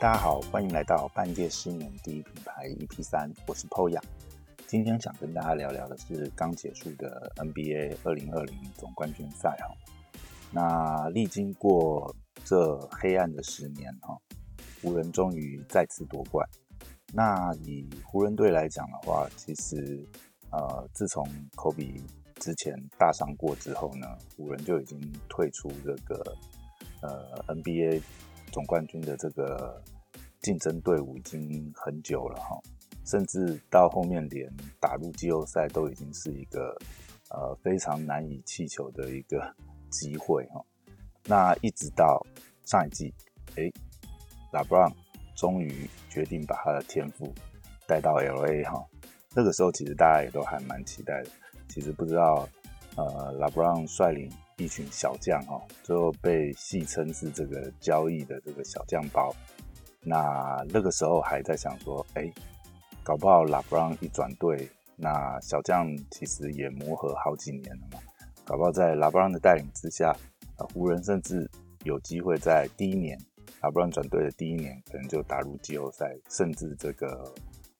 大家好，欢迎来到半夜失眠第一品牌 EP 三，我是 Poya。今天想跟大家聊聊的是刚结束的 NBA 二零二零总冠军赛哈。那历经过这黑暗的十年哈，湖人终于再次夺冠。那以湖人队来讲的话，其实呃，自从科比之前大伤过之后呢，湖人就已经退出这个呃 NBA。总冠军的这个竞争队伍已经很久了哈，甚至到后面连打入季后赛都已经是一个呃非常难以气球的一个机会哈。那一直到上一季，哎，拉布朗终于决定把他的天赋带到 LA 哈。那个时候其实大家也都还蛮期待的。其实不知道呃拉布朗率领。一群小将哈，最后被戏称是这个交易的这个小将包。那那个时候还在想说，哎，搞不好拉布朗一转队，那小将其实也磨合好几年了嘛。搞不好在拉布朗的带领之下，湖人甚至有机会在第一年拉布朗转队的第一年，可能就打入季后赛，甚至这个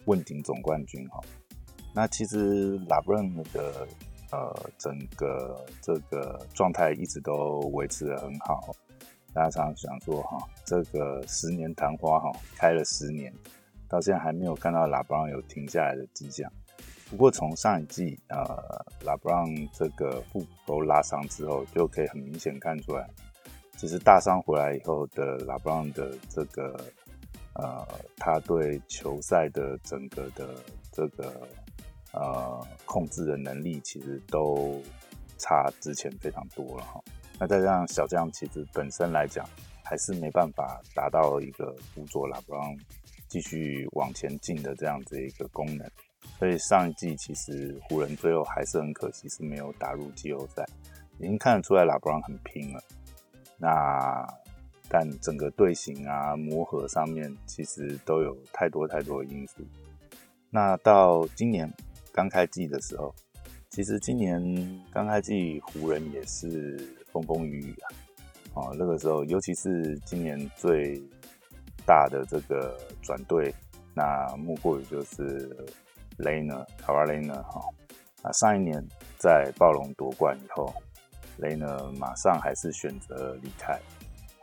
问鼎总冠军哈。那其实拉布朗的。呃，整个这个状态一直都维持的很好。大家常常想说，哈，这个十年昙花，哈，开了十年，到现在还没有看到拉布朗有停下来的迹象。不过从上一季，呃，拉布朗这个腹股拉伤之后，就可以很明显看出来，其实大伤回来以后的拉布朗的这个，呃，他对球赛的整个的这个。呃，控制的能力其实都差之前非常多了哈。那再加上小将其实本身来讲，还是没办法达到一个辅佐拉布朗继续往前进的这样子一个功能。所以上一季其实湖人最后还是很可惜是没有打入季后赛，已经看得出来拉布朗很拼了。那但整个队形啊磨合上面其实都有太多太多的因素。那到今年。刚开季的时候，其实今年刚开季湖人也是风风雨雨啊。哦，那个时候，尤其是今年最大的这个转队，那莫过于就是雷呢，卡瓦雷呢，哈。啊，上一年在暴龙夺冠以后，雷呢马上还是选择离开，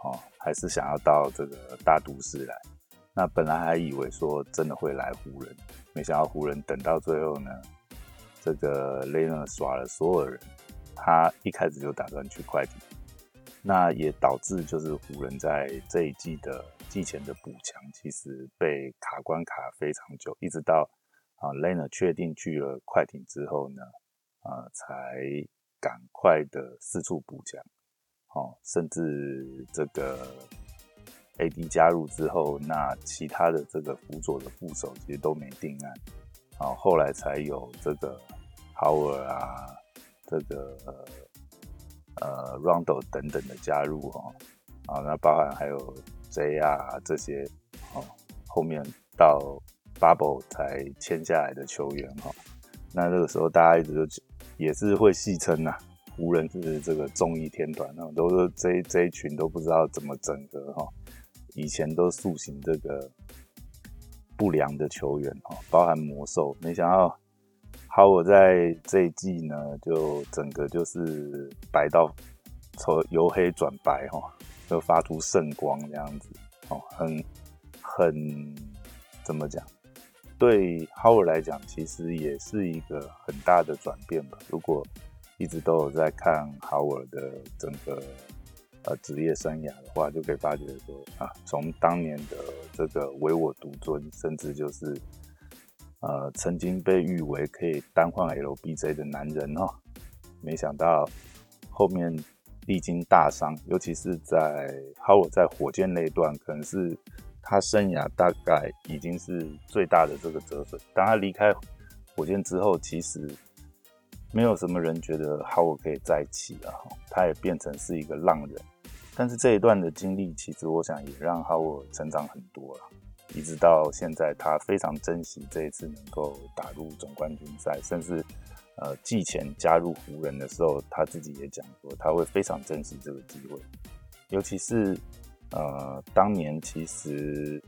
哦，还是想要到这个大都市来。那本来还以为说真的会来湖人。没想到湖人等到最后呢，这个雷呢耍了所有人，他一开始就打算去快艇，那也导致就是湖人在这一季的季前的补强其实被卡关卡非常久，一直到啊雷呢确定去了快艇之后呢，啊才赶快的四处补强，哦，甚至这个。A.D 加入之后，那其他的这个辅佐的副手其实都没定案，好，后来才有这个 Howard 啊，这个呃 Rondo 等等的加入哈，啊，那包含还有 J 啊这些，哦，后面到 Bubble 才签下来的球员哈，那这个时候大家一直都也是会戏称呐，湖人是这个综艺天团，那都是这这一群都不知道怎么整合哈。以前都塑形这个不良的球员哈，包含魔兽，没想到好我在这一季呢，就整个就是白到从由黑转白哈，就发出圣光这样子哦，很很怎么讲？对 Howard 来讲，其实也是一个很大的转变吧。如果一直都有在看 Howard 的整个。呃，职业生涯的话，就可以发觉说啊，从当年的这个唯我独尊，甚至就是呃，曾经被誉为可以单换 LBJ 的男人哦，没想到后面历经大伤，尤其是在 Howard 在火箭那段，可能是他生涯大概已经是最大的这个折损。当他离开火箭之后，其实。没有什么人觉得 Howard 可以再起了哈，他也变成是一个浪人。但是这一段的经历，其实我想也让 Howard 成长很多了。一直到现在，他非常珍惜这一次能够打入总冠军赛，甚至呃季前加入湖人的时候，他自己也讲说他会非常珍惜这个机会。尤其是呃，当年其实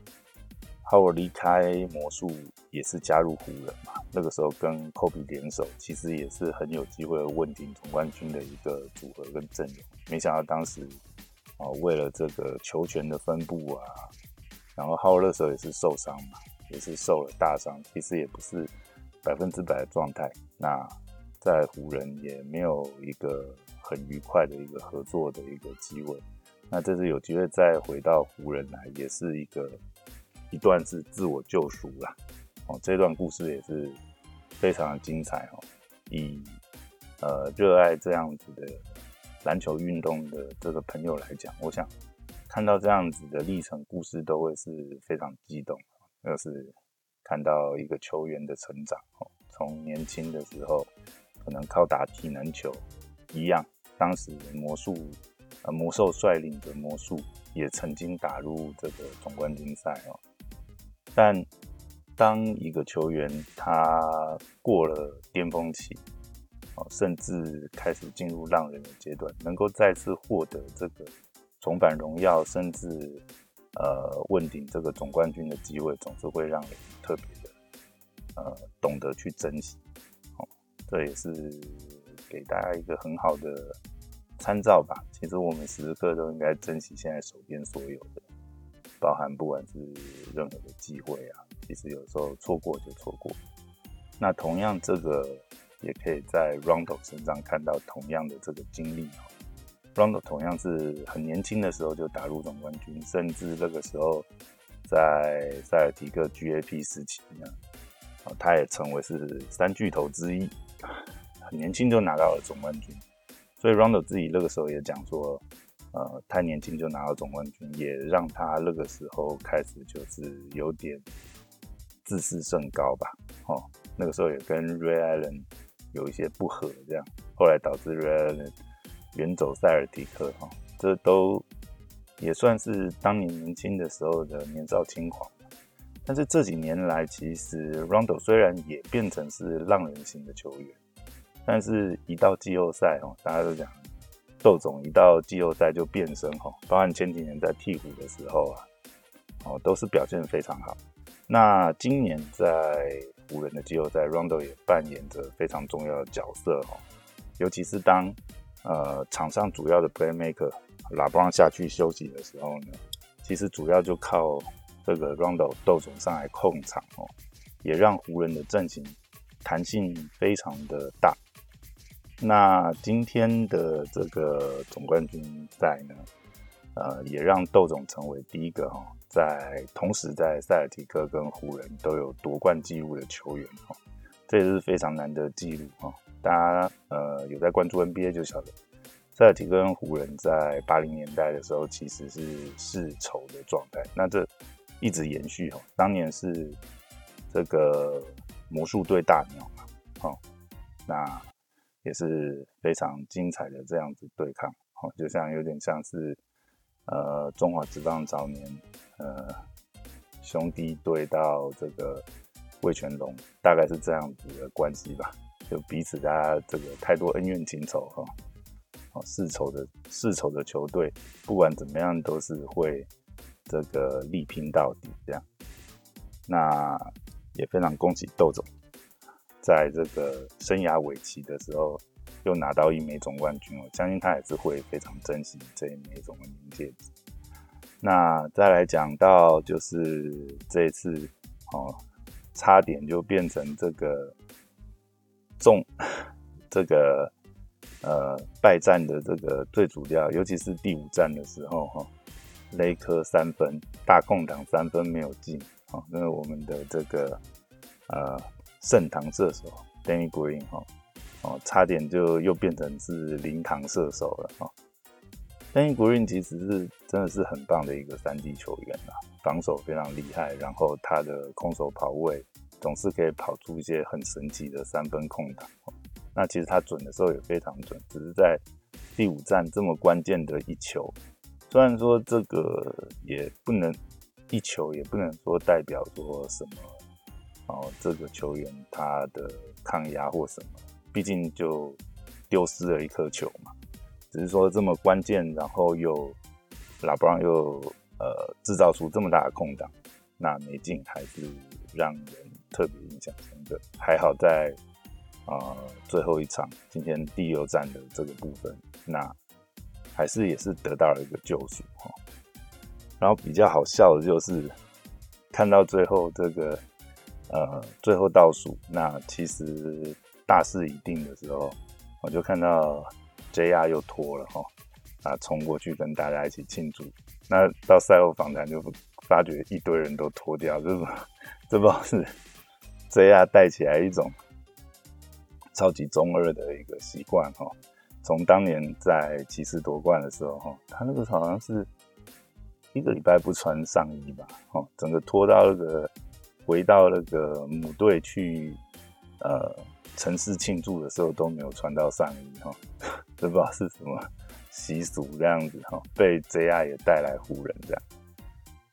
Howard 离开魔术也是加入湖人嘛，那个时候跟 Kobe 联手，其实也是很有机会问鼎总冠军的一个组合跟阵容。没想到当时啊，为了这个球权的分布啊，然后 Howard 那时候也是受伤嘛，也是受了大伤，其实也不是百分之百的状态。那在湖人也没有一个很愉快的一个合作的一个机会。那这次有机会再回到湖人来，也是一个一段是自我救赎啦。哦，这段故事也是非常的精彩哦。以呃热爱这样子的篮球运动的这个朋友来讲，我想看到这样子的历程故事都会是非常激动。就是看到一个球员的成长哦，从年轻的时候可能靠打体能球一样，当时魔术。呃，魔兽率领的魔术也曾经打入这个总冠军赛哦。但当一个球员他过了巅峰期甚至开始进入浪人的阶段，能够再次获得这个重返荣耀，甚至呃问鼎这个总冠军的机会，总是会让人特别的呃懂得去珍惜。哦，这也是给大家一个很好的。参照吧，其实我们时时刻都应该珍惜现在手边所有的，包含不管是任何的机会啊，其实有时候错过就错过。那同样，这个也可以在 Rondo 身上看到同样的这个经历哦。Rondo 同样是很年轻的时候就打入总冠军，甚至那个时候在塞尔提克 GAP 时期呢，他也成为是三巨头之一，很年轻就拿到了总冠军。所以 Rondo 自己那个时候也讲说，呃，太年轻就拿到总冠军，也让他那个时候开始就是有点自视甚高吧。哦，那个时候也跟 Ray Allen 有一些不和，这样后来导致 Ryan 远走塞尔提克。哈，这都也算是当年年轻的时候的年少轻狂。但是这几年来，其实 Rondo 虽然也变成是浪人型的球员。但是，一到季后赛哦，大家都讲，窦总一到季后赛就变身哦，包含前几年在鹈鹕的时候啊，哦，都是表现非常好。那今年在湖人的季后赛，Rondo 也扮演着非常重要的角色哦，尤其是当呃场上主要的 Playmaker 拉布朗下去休息的时候呢，其实主要就靠这个 Rondo 豆总上来控场哦，也让湖人的阵型弹性非常的大。那今天的这个总冠军赛呢，呃，也让窦总成为第一个哈，在同时在塞尔提克跟湖人都有夺冠纪录的球员哈，这也是非常难得记录哈。大家呃有在关注 NBA 就晓得，塞尔提克跟湖人在八零年代的时候其实是世仇的状态，那这一直延续哈。当年是这个魔术队大鸟嘛，好，那。也是非常精彩的这样子对抗，哦，就像有点像是，呃，中华职棒早年，呃，兄弟队到这个魏全龙，大概是这样子的关系吧，就彼此大家这个太多恩怨情仇哈，哦，世仇的世仇的球队，不管怎么样都是会这个力拼到底这样，那也非常恭喜窦总。在这个生涯尾期的时候，又拿到一枚总冠军，我相信他也是会非常珍惜这一枚总冠军戒指。那再来讲到就是这一次哦，差点就变成这个重这个呃败战的这个最主要，尤其是第五战的时候哈，雷科三分大空档三分没有进，哦，因为我们的这个呃。盛唐射手 Danny Green 哈哦，哦差点就又变成是零堂射手了哈。Danny Green 其实是真的是很棒的一个三 D 球员呐，防守非常厉害，然后他的空手跑位总是可以跑出一些很神奇的三分空档。那其实他准的时候也非常准，只是在第五战这么关键的一球，虽然说这个也不能一球也不能说代表说什么。哦，这个球员他的抗压或什么，毕竟就丢失了一颗球嘛。只是说这么关键，然后又拉布朗又呃制造出这么大的空档，那没进还是让人特别印象深刻。还好在啊最后一场今天第六战的这个部分，那还是也是得到了一个救赎哈。然后比较好笑的就是看到最后这个呃最后倒数，那其实大势已定的时候，我就看到 JR 又脱了哈。啊，冲过去跟大家一起庆祝。那到赛后访谈就发觉一堆人都脱掉，这不这不是 JR 带起来一种超级中二的一个习惯哈。从当年在骑士夺冠的时候哈，他那个好像是一个礼拜不穿上衣吧，哦，整个脱到那个回到那个母队去呃城市庆祝的时候都没有穿到上衣哈，这 不知道是什么。习俗这样子哈，被 JR 也带来湖人这样。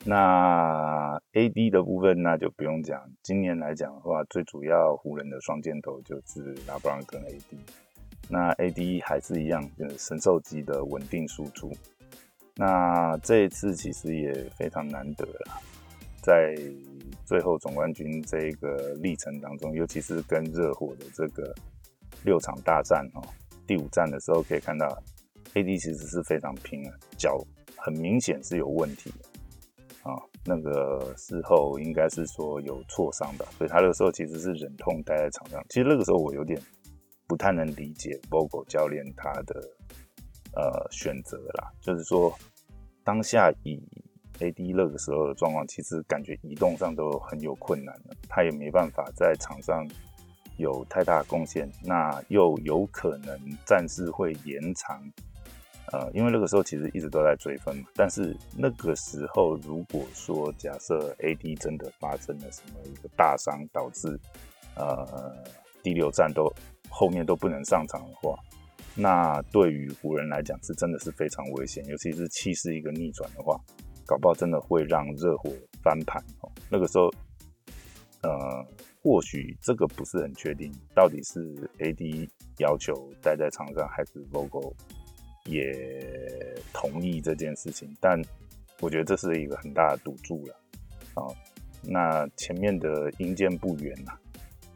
那 AD 的部分那就不用讲，今年来讲的话，最主要湖人的双箭头就是拉布朗跟 AD。那 AD 还是一样，就是神兽级的稳定输出。那这一次其实也非常难得了，在最后总冠军这个历程当中，尤其是跟热火的这个六场大战哦，第五战的时候可以看到。AD 其实是非常拼的，脚很明显是有问题的啊。那个事后应该是说有挫伤吧，所以他那个时候其实是忍痛待在场上。其实那个时候我有点不太能理解 Vogel 教练他的呃选择啦，就是说当下以 AD 那个时候的状况，其实感觉移动上都很有困难了，他也没办法在场上有太大贡献，那又有可能战事会延长。呃，因为那个时候其实一直都在追分嘛，但是那个时候如果说假设 AD 真的发生了什么一个大伤，导致呃第六战都后面都不能上场的话，那对于湖人来讲是真的是非常危险，尤其是气势一个逆转的话，搞不好真的会让热火翻盘哦。那个时候，呃，或许这个不是很确定，到底是 AD 要求待在场上，还是 Vogel。也同意这件事情，但我觉得这是一个很大的赌注了。啊，那前面的阴间不远呐，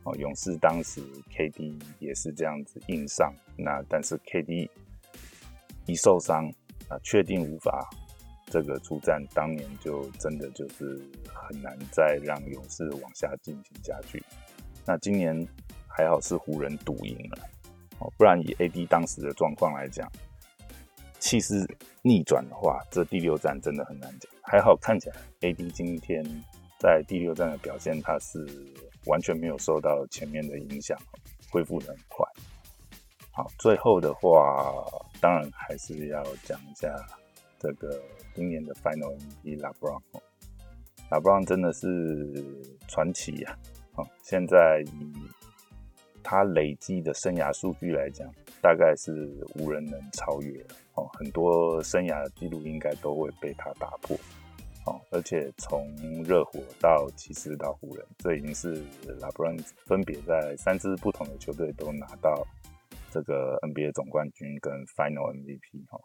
哦，勇士当时 KD 也是这样子硬上，那但是 KD 一受伤啊，确定无法这个出战，当年就真的就是很难再让勇士往下进行下去。那今年还好是湖人赌赢了，哦，不然以 AD 当时的状况来讲。气势逆转的话，这第六战真的很难讲。还好看起来，AD 今天在第六战的表现，他是完全没有受到前面的影响，恢复的很快。好，最后的话，当然还是要讲一下这个今年的 Final MVP LeBron。LeBron 真的是传奇呀！好，现在以他累积的生涯数据来讲，大概是无人能超越哦。很多生涯的记录应该都会被他打破哦。而且从热火到骑士到湖人，这已经是拉布朗分别在三支不同的球队都拿到这个 NBA 总冠军跟 Final MVP 哈，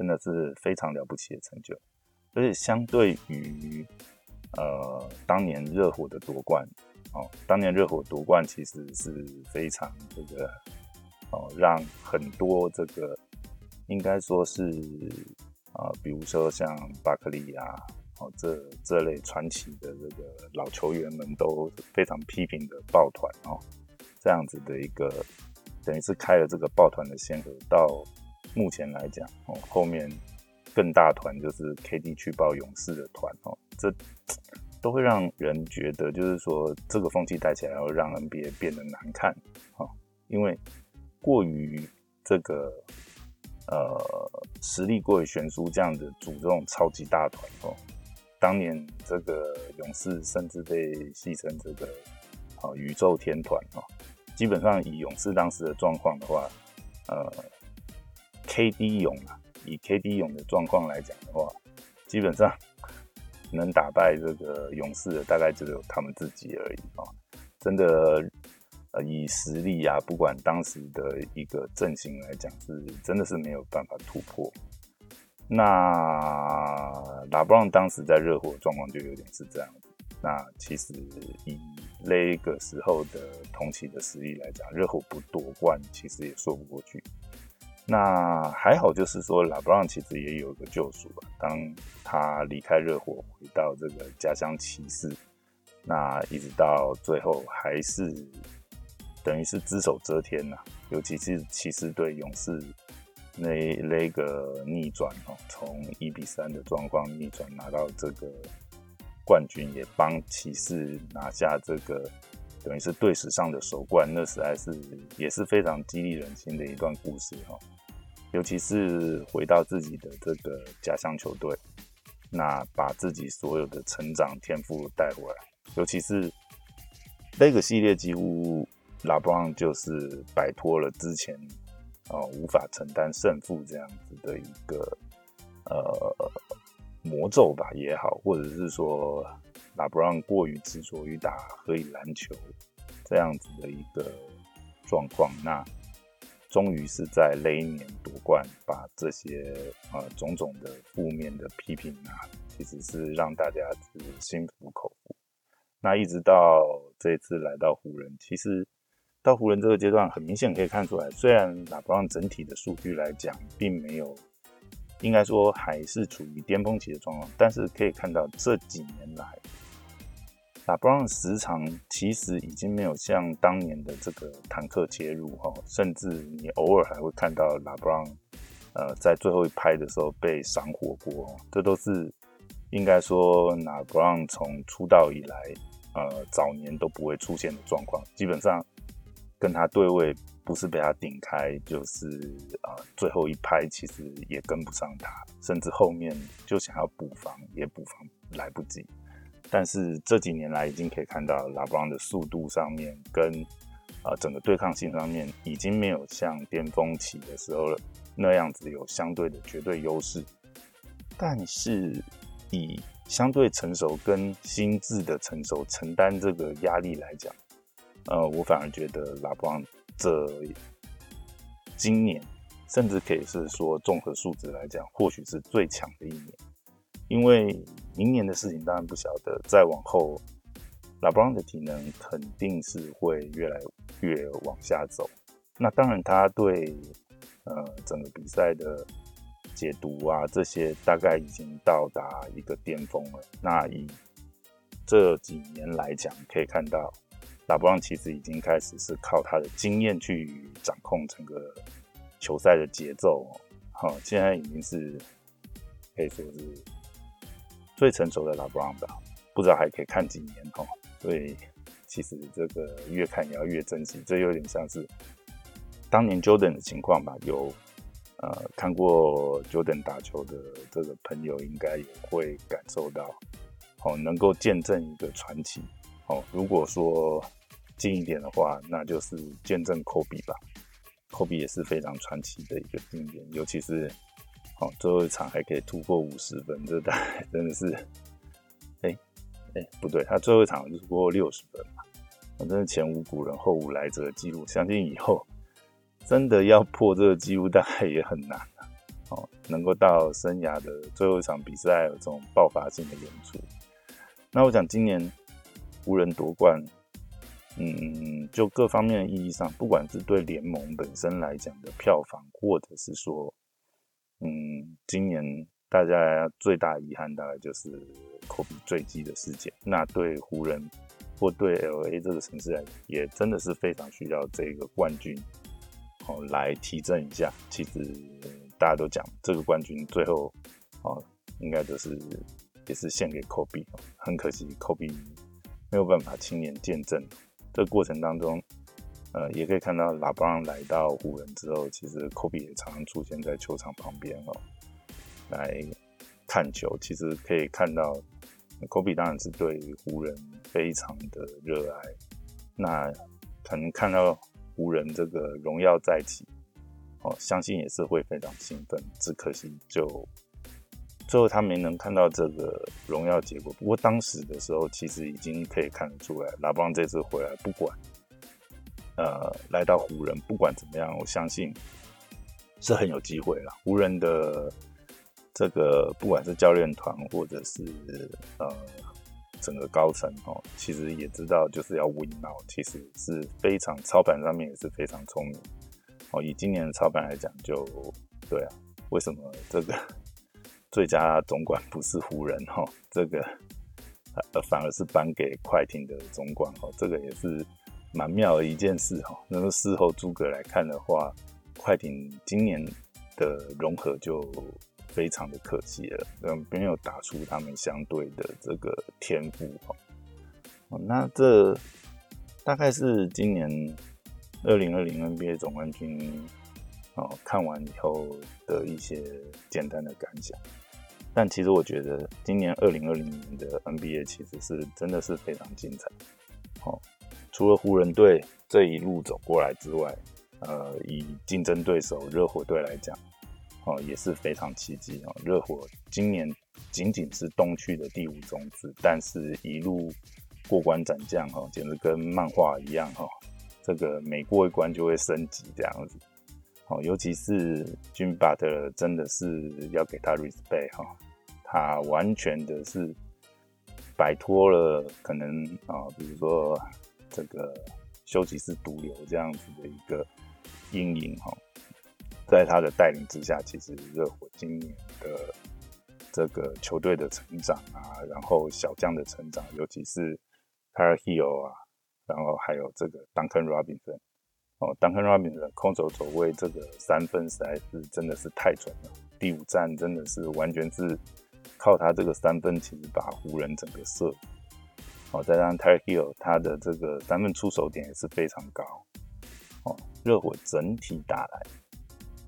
真的是非常了不起的成就。而且相对于呃当年热火的夺冠。哦，当年热火夺冠其实是非常这个哦，让很多这个应该说是啊，比如说像巴克利啊，哦这这类传奇的这个老球员们都非常批评的抱团哦，这样子的一个等于是开了这个抱团的先河。到目前来讲哦，后面更大团就是 KD 去报勇士的团哦，这。都会让人觉得，就是说这个风气带起来，会让 NBA 变得难看，哈，因为过于这个呃实力过于悬殊，这样子组这种超级大团哦。当年这个勇士甚至被戏称这个啊宇宙天团哦。基本上以勇士当时的状况的话，呃，KD 勇啊，以 KD 勇的状况来讲的话，基本上。能打败这个勇士的大概只有他们自己而已啊！真的，呃，以实力啊，不管当时的一个阵型来讲，是真的是没有办法突破。那拉布朗当时在热火状况就有点是这样子。那其实以那个时候的同期的实力来讲，热火不夺冠其实也说不过去。那还好，就是说拉布朗其实也有一个救赎吧。当他离开热火，回到这个家乡骑士，那一直到最后还是等于是只手遮天呐。尤其是骑士对勇士那那个逆转哦，从一比三的状况逆转拿到这个。冠军也帮骑士拿下这个，等于是队史上的首冠，那实在是也是非常激励人心的一段故事哈。尤其是回到自己的这个家乡球队，那把自己所有的成长天赋带回来，尤其是那个系列几乎拉布朗就是摆脱了之前哦无法承担胜负这样子的一个呃。魔咒吧也好，或者是说拉布朗过于执着于打合以篮球这样子的一个状况，那终于是在那一年夺冠，把这些呃种种的负面的批评啊，其实是让大家是心服口服。那一直到这次来到湖人，其实到湖人这个阶段，很明显可以看出来，虽然拉布朗整体的数据来讲，并没有。应该说还是处于巅峰期的状况，但是可以看到这几年来，拉布朗时长其实已经没有像当年的这个坦克切入哈，甚至你偶尔还会看到拉布朗呃在最后一拍的时候被赏火锅，这都是应该说拉布朗从出道以来呃早年都不会出现的状况，基本上跟他对位。不是被他顶开，就是啊，最后一拍其实也跟不上他，甚至后面就想要补防也补防来不及。但是这几年来已经可以看到拉布朗的速度上面跟啊整个对抗性上面已经没有像巅峰期的时候了那样子有相对的绝对优势。但是以相对成熟跟心智的成熟承担这个压力来讲，呃，我反而觉得拉布朗。这今年，甚至可以是说综合数值来讲，或许是最强的一年。因为明年的事情当然不晓得，再往后，拉布朗的体能肯定是会越来越往下走。那当然，他对呃整个比赛的解读啊，这些大概已经到达一个巅峰了。那以这几年来讲，可以看到。拉布朗其实已经开始是靠他的经验去掌控整个球赛的节奏哦，好，现在已经是可以说是最成熟的拉布朗吧，不知道还可以看几年哈。所以其实这个越看也要越珍惜，这有点像是当年 Jordan 的情况吧。有呃看过 Jordan 打球的这个朋友，应该也会感受到，哦，能够见证一个传奇。哦，如果说近一点的话，那就是见证科比吧。科比也是非常传奇的一个经典，尤其是哦最后一场还可以突破五十分，这大概真的是，哎哎不对，他最后一场就突破六十分嘛，反正前无古人后无来者的记录，相信以后真的要破这个记录，大概也很难哦，能够到生涯的最后一场比赛有这种爆发性的演出，那我想今年湖人夺冠。嗯，就各方面的意义上，不管是对联盟本身来讲的票房，或者是说，嗯，今年大家最大遗憾大概就是科比坠机的事件。那对湖人或对 L A 这个城市来讲，也真的是非常需要这个冠军，哦，来提振一下。其实大家都讲这个冠军最后，哦，应该就是也是献给科比。很可惜，科比没有办法亲眼见证。这过程当中，呃，也可以看到拉布朗来到湖人之后，其实科比也常常出现在球场旁边哦，来看球。其实可以看到，科比当然是对湖人非常的热爱。那可能看到湖人这个荣耀再起，哦，相信也是会非常兴奋。只可惜就。最后他没能看到这个荣耀结果，不过当时的时候其实已经可以看得出来，拉布朗这次回来不管，呃，来到湖人不管怎么样，我相信是很有机会了。湖人的这个不管是教练团或者是呃整个高层哦，其实也知道就是要 win now，其实是非常操盘上面也是非常聪明哦。以今年的操盘来讲，就对啊，为什么这个 最佳总管不是湖人哈？这个 呃反而是颁给快艇的总管哦，这个也是蛮妙的一件事哈。那么事后诸葛来看的话，快艇今年的融合就。非常的可惜了，嗯，没有打出他们相对的这个天赋哈。那这大概是今年二零二零 NBA 总冠军哦，看完以后的一些简单的感想。但其实我觉得今年二零二零年的 NBA 其实是真的是非常精彩。哦，除了湖人队这一路走过来之外，呃，以竞争对手热火队来讲。哦，也是非常奇迹哦！热火今年仅仅是东区的第五种子，但是一路过关斩将哈，简直跟漫画一样哈！这个每过一关就会升级这样子。哦，尤其是军巴特，真的是要给他 respect 哈！他完全的是摆脱了可能啊，比如说这个休息室毒瘤这样子的一个阴影哈。在他的带领之下，其实热火今年的这个球队的成长啊，然后小将的成长，尤其是 p a r Hill 啊，然后还有这个 Duncan Robinson 哦，Duncan Robinson 空手走位这个三分实在是真的是太准了。第五战真的是完全是靠他这个三分，其实把湖人整个射哦，再加上 p a r Hill 他的这个三分出手点也是非常高哦，热火整体打来。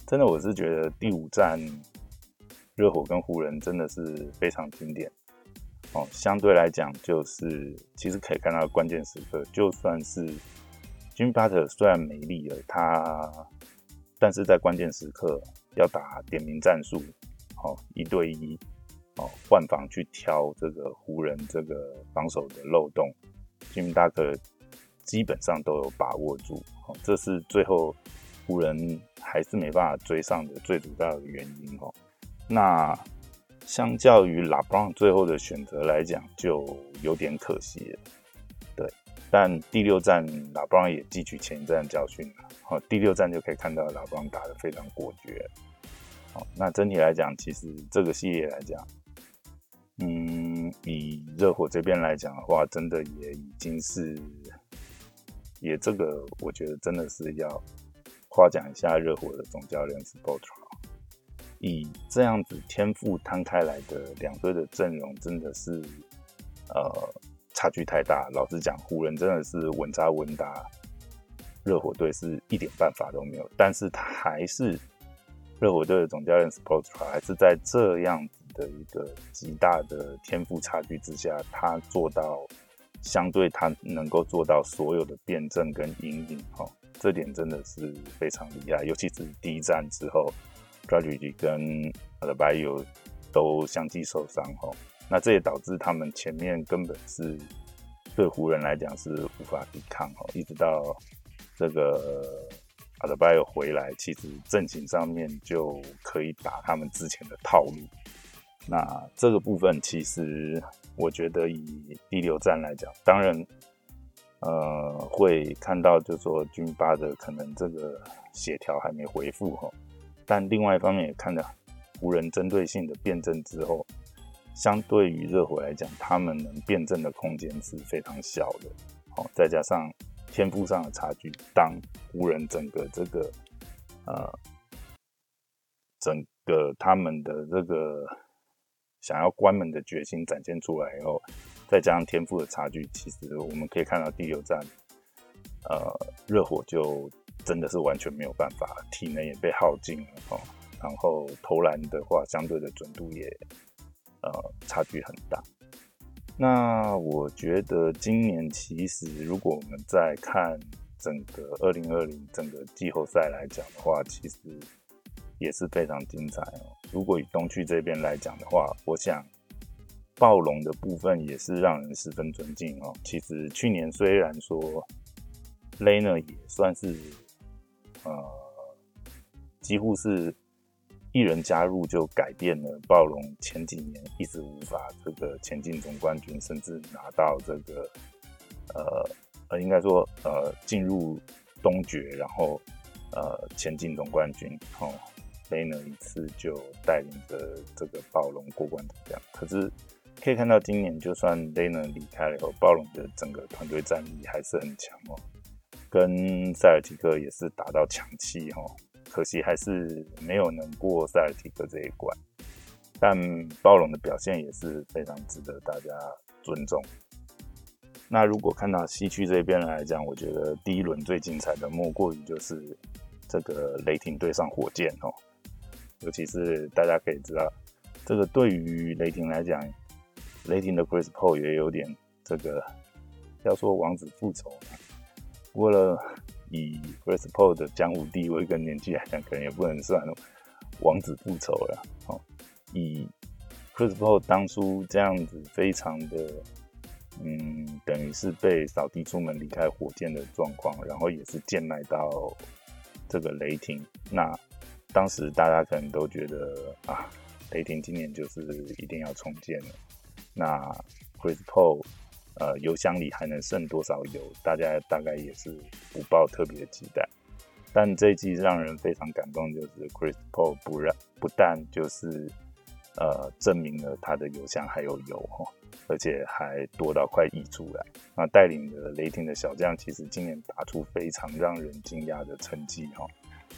真的，我是觉得第五战热火跟湖人真的是非常经典哦。相对来讲，就是其实可以看到关键时刻，就算是 Jimmy Butler 虽然没力了，他但是在关键时刻要打点名战术，哦，一对一哦换防去挑这个湖人这个防守的漏洞，Jimmy Butler 基本上都有把握住。哦，这是最后湖人。还是没办法追上的最主要的原因哦。那相较于拉布朗最后的选择来讲，就有点可惜了。对，但第六站拉布朗也汲取前一站的教训了。好，第六站就可以看到拉布朗打得非常果决。好，那整体来讲，其实这个系列来讲，嗯，以热火这边来讲的话，真的也已经是，也这个我觉得真的是要。夸奖一下热火的总教练 s p o r t r 以这样子天赋摊开来的两队的阵容，真的是呃差距太大。老实讲，湖人真的是稳扎稳打，热火队是一点办法都没有。但是他还是热火队的总教练 s p o r t r 还是在这样子的一个极大的天赋差距之下，他做到相对他能够做到所有的辩证跟阴影哈。这点真的是非常厉害，尤其是第一战之后 d r a g e 跟 a 的 i o 都相继受伤哦，那这也导致他们前面根本是对湖人来讲是无法抵抗哦，一直到这个 a 的 i o 回来，其实阵型上面就可以打他们之前的套路。那这个部分其实我觉得以第六战来讲，当然。呃，会看到就说军巴的可能这个协调还没恢复哈，但另外一方面也看到湖人针对性的辩证之后，相对于热火来讲，他们能辩证的空间是非常小的，好，再加上天赋上的差距，当湖人整个这个呃整个他们的这个想要关门的决心展现出来以后。再加上天赋的差距，其实我们可以看到第六战，呃，热火就真的是完全没有办法，体能也被耗尽了哦。然后投篮的话，相对的准度也呃差距很大。那我觉得今年其实如果我们在看整个二零二零整个季后赛来讲的话，其实也是非常精彩哦。如果以东区这边来讲的话，我想。暴龙的部分也是让人十分尊敬哦。其实去年虽然说雷呢也算是呃几乎是一人加入就改变了暴龙前几年一直无法这个前进总冠军，甚至拿到这个呃呃，应该说呃进入东决，然后呃前进总冠军。哦，雷呢一次就带领着这个暴龙过关这样。可是可以看到今年就算雷呢离开了以后，暴龙的整个团队战力还是很强哦，跟塞尔提克也是打到抢七哈。可惜还是没有能过塞尔提克这一关，但暴龙的表现也是非常值得大家尊重。那如果看到西区这边来讲，我觉得第一轮最精彩的莫过于就是这个雷霆对上火箭哦，尤其是大家可以知道，这个对于雷霆来讲，雷霆的 Chris Paul 也有点这个要说王子复仇，为了。以 Chris Paul 的江湖地位跟年纪来讲，可能也不能算王子复仇了。哦，以 Chris Paul 当初这样子非常的，嗯，等于是被扫地出门离开火箭的状况，然后也是建来到这个雷霆。那当时大家可能都觉得啊，雷霆今年就是一定要重建了。那 Chris Paul。呃，油箱里还能剩多少油？大家大概也是不抱特别的期待。但这一季让人非常感动，就是 Chris Paul 不让不但就是呃证明了他的油箱还有油哈，而且还多到快溢出来。那带领的雷霆的小将，其实今年打出非常让人惊讶的成绩哈，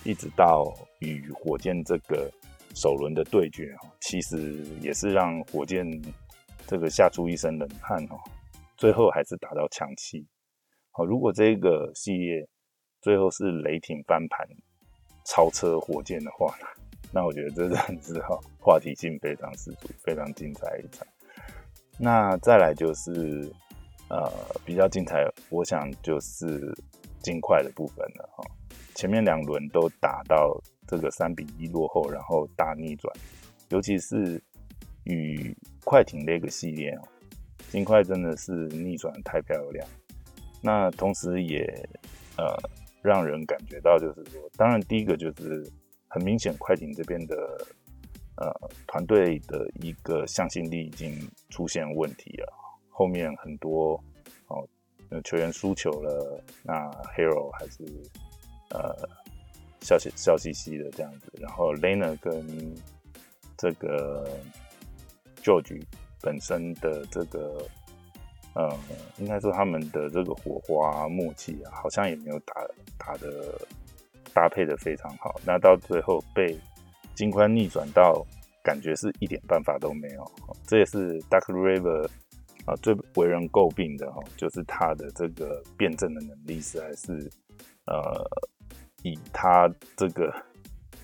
一直到与火箭这个首轮的对决哦，其实也是让火箭这个吓出一身冷汗哦。最后还是打到强七，好，如果这个系列最后是雷霆翻盘超车火箭的话，那我觉得这阵子哈话题性非常十足，非常精彩一场。那再来就是呃比较精彩，我想就是金块的部分了哈。前面两轮都打到这个三比一落后，然后大逆转，尤其是与快艇那个系列哦。金块真的是逆转太漂亮，那同时也呃让人感觉到，就是说，当然第一个就是很明显，快艇这边的呃团队的一个向心力已经出现问题了，后面很多哦球员输球了，那 Hero 还是呃笑嘻笑嘻嘻的这样子，然后 Lena 跟这个 George。本身的这个，呃，应该说他们的这个火花默契啊，好像也没有打打的搭配的非常好。那到最后被金宽逆转到，感觉是一点办法都没有。这也是 Dark River 啊最为人诟病的哈，就是他的这个辩证的能力实在是，呃，以他这个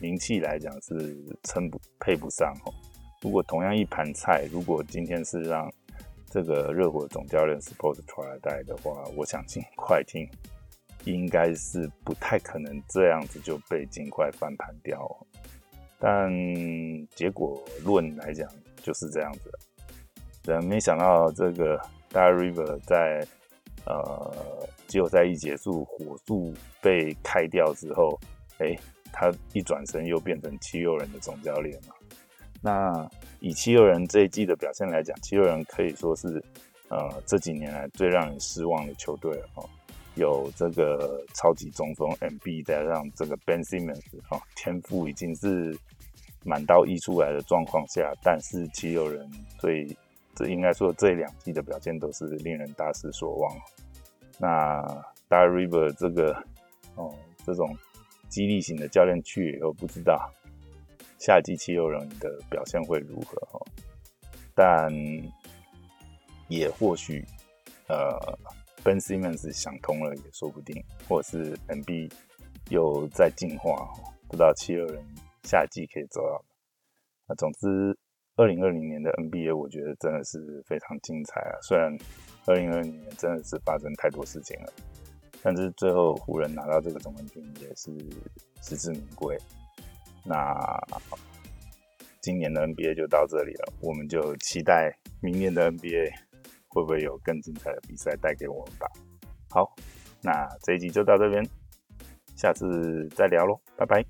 名气来讲是称不配不上哦。如果同样一盘菜，如果今天是让这个热火总教练 Sport 出来带的话，我想尽快艇应该是不太可能这样子就被尽快翻盘掉。但结果论来讲就是这样子。但没想到这个 Dar River 在呃季后赛一结束，火速被开掉之后，哎，他一转身又变成七六人的总教练嘛。那以七六人这一季的表现来讲，七六人可以说是，呃，这几年来最让人失望的球队了哦。有这个超级中锋 MB 再让这个 Ben Simmons 哈，天赋已经是满刀溢出来的状况下，但是七六人最这应该说这两季的表现都是令人大失所望。那 Dar River 这个哦，这种激励型的教练去以后，不知道。夏季七六人的表现会如何？哈，但也或许，呃，Ben Simmons 想通了也说不定，或者是 NB 又在进化，不知道七六人夏季可以走到。那总之，二零二零年的 NBA 我觉得真的是非常精彩啊！虽然二零二零年真的是发生太多事情了，但是最后湖人拿到这个总冠军也是实至名归。那今年的 NBA 就到这里了，我们就期待明年的 NBA 会不会有更精彩的比赛带给我们吧。好，那这一集就到这边，下次再聊喽，拜拜。